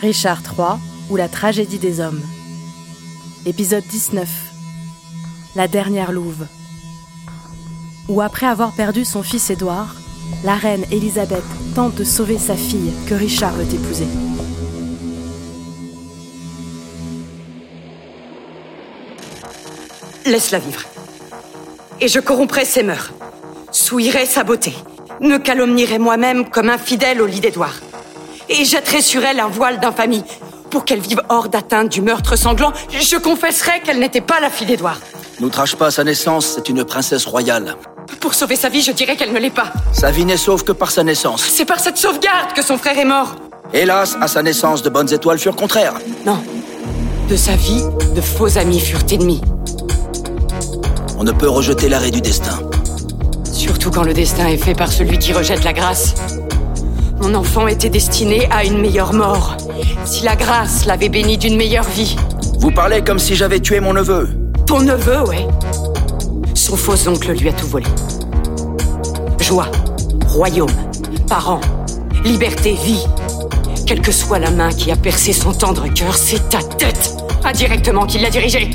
Richard III ou la tragédie des hommes. Épisode 19. La dernière louve. Où après avoir perdu son fils Édouard, la reine Élisabeth tente de sauver sa fille que Richard veut épouser. Laisse-la vivre. Et je corromprai ses mœurs, souillerai sa beauté, me calomnierai moi-même comme infidèle au lit d'Édouard. Et jetterai sur elle un voile d'infamie pour qu'elle vive hors d'atteinte du meurtre sanglant. Je confesserai qu'elle n'était pas la fille d'Édouard. N'outrage pas sa naissance, c'est une princesse royale. Pour sauver sa vie, je dirais qu'elle ne l'est pas. Sa vie n'est sauve que par sa naissance. C'est par cette sauvegarde que son frère est mort. Hélas, à sa naissance, de bonnes étoiles furent contraires. Non. De sa vie, de faux amis furent ennemis. On ne peut rejeter l'arrêt du destin. Surtout quand le destin est fait par celui qui rejette la grâce. Mon enfant était destiné à une meilleure mort. Si la grâce l'avait béni d'une meilleure vie. Vous parlez comme si j'avais tué mon neveu. Ton neveu, ouais. Son faux oncle lui a tout volé. Joie, royaume, parents, liberté, vie. Quelle que soit la main qui a percé son tendre cœur, c'est ta tête, indirectement, qui l'a dirigé.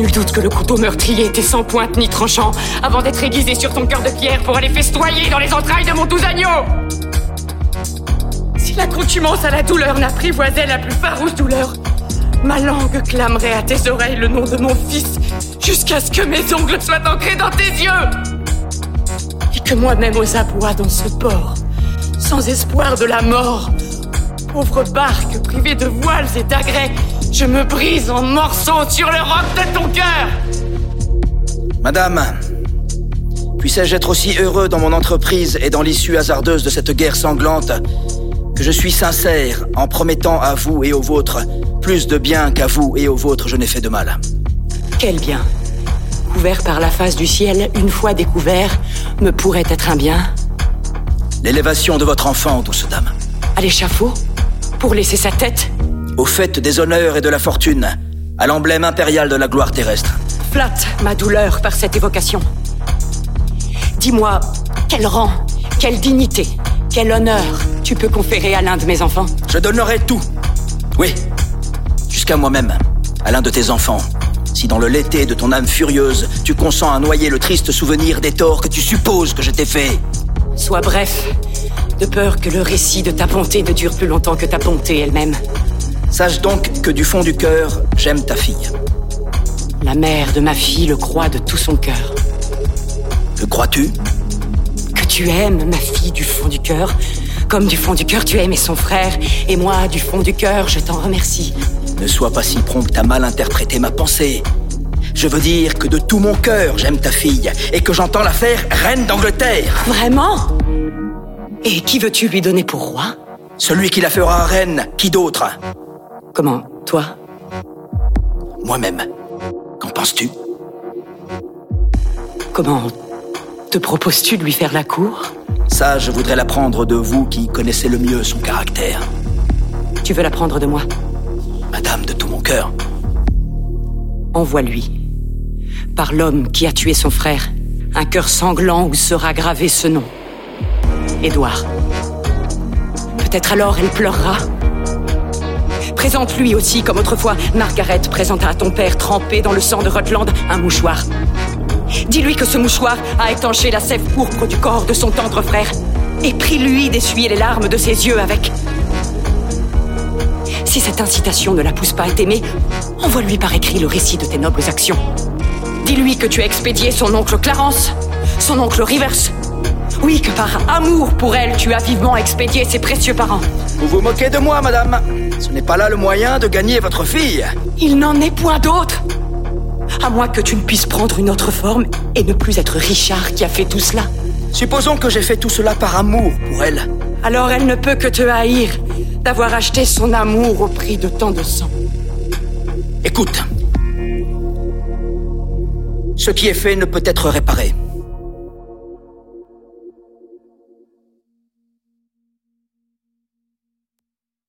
Nul doute que le couteau meurtrier était sans pointe ni tranchant, avant d'être aiguisé sur ton cœur de pierre pour aller festoyer dans les entrailles de mon doux agneau. Si l'accoutumance à la douleur n'apprivoisait la plus farouche douleur, ma langue clamerait à tes oreilles le nom de mon fils, jusqu'à ce que mes ongles soient ancrés dans tes yeux. Et que moi-même aux abois dans ce port, sans espoir de la mort, pauvre barque privée de voiles et d'agrès, je me brise en morceaux sur le roc de ton cœur Madame, puissais-je être aussi heureux dans mon entreprise et dans l'issue hasardeuse de cette guerre sanglante que je suis sincère en promettant à vous et aux vôtres plus de bien qu'à vous et aux vôtres je n'ai fait de mal. Quel bien Couvert par la face du ciel, une fois découvert, me pourrait être un bien L'élévation de votre enfant, douce dame. À l'échafaud Pour laisser sa tête Au fait des honneurs et de la fortune, à l'emblème impérial de la gloire terrestre. Flatte ma douleur par cette évocation. Dis-moi, quel rang, quelle dignité, quel honneur tu peux conférer à l'un de mes enfants? Je donnerai tout. Oui, jusqu'à moi-même, à l'un de tes enfants. Si dans le l'été de ton âme furieuse, tu consens à noyer le triste souvenir des torts que tu supposes que je t'ai fait. Sois bref, de peur que le récit de ta bonté ne dure plus longtemps que ta bonté elle-même. Sache donc que du fond du cœur, j'aime ta fille. La mère de ma fille le croit de tout son cœur. Que crois-tu? Que tu aimes ma fille du fond du cœur, comme du fond du cœur tu aimé son frère, et moi, du fond du cœur, je t'en remercie. Ne sois pas si prompte à mal interpréter ma pensée. Je veux dire que de tout mon cœur, j'aime ta fille, et que j'entends la faire reine d'Angleterre. Vraiment? Et qui veux-tu lui donner pour roi? Celui qui la fera reine, qui d'autre? Comment Toi Moi-même. Qu'en penses-tu Comment te proposes-tu de lui faire la cour Ça, je voudrais l'apprendre de vous qui connaissez le mieux son caractère. Tu veux l'apprendre de moi Madame de tout mon cœur. Envoie-lui. Par l'homme qui a tué son frère, un cœur sanglant où sera gravé ce nom. Édouard. Peut-être alors elle pleurera. Présente-lui aussi, comme autrefois, Margaret présenta à ton père trempé dans le sang de Rutland un mouchoir. Dis-lui que ce mouchoir a étanché la sève pourpre du corps de son tendre frère et prie-lui d'essuyer les larmes de ses yeux avec. Si cette incitation ne la pousse pas à t'aimer, envoie-lui par écrit le récit de tes nobles actions. Dis-lui que tu as expédié son oncle Clarence, son oncle Rivers. Oui, que par amour pour elle, tu as vivement expédié ses précieux parents. Vous vous moquez de moi, madame. Ce n'est pas là le moyen de gagner votre fille. Il n'en est point d'autre. À moins que tu ne puisses prendre une autre forme et ne plus être Richard qui a fait tout cela. Supposons que j'ai fait tout cela par amour pour elle. Alors elle ne peut que te haïr d'avoir acheté son amour au prix de tant de sang. Écoute. Ce qui est fait ne peut être réparé.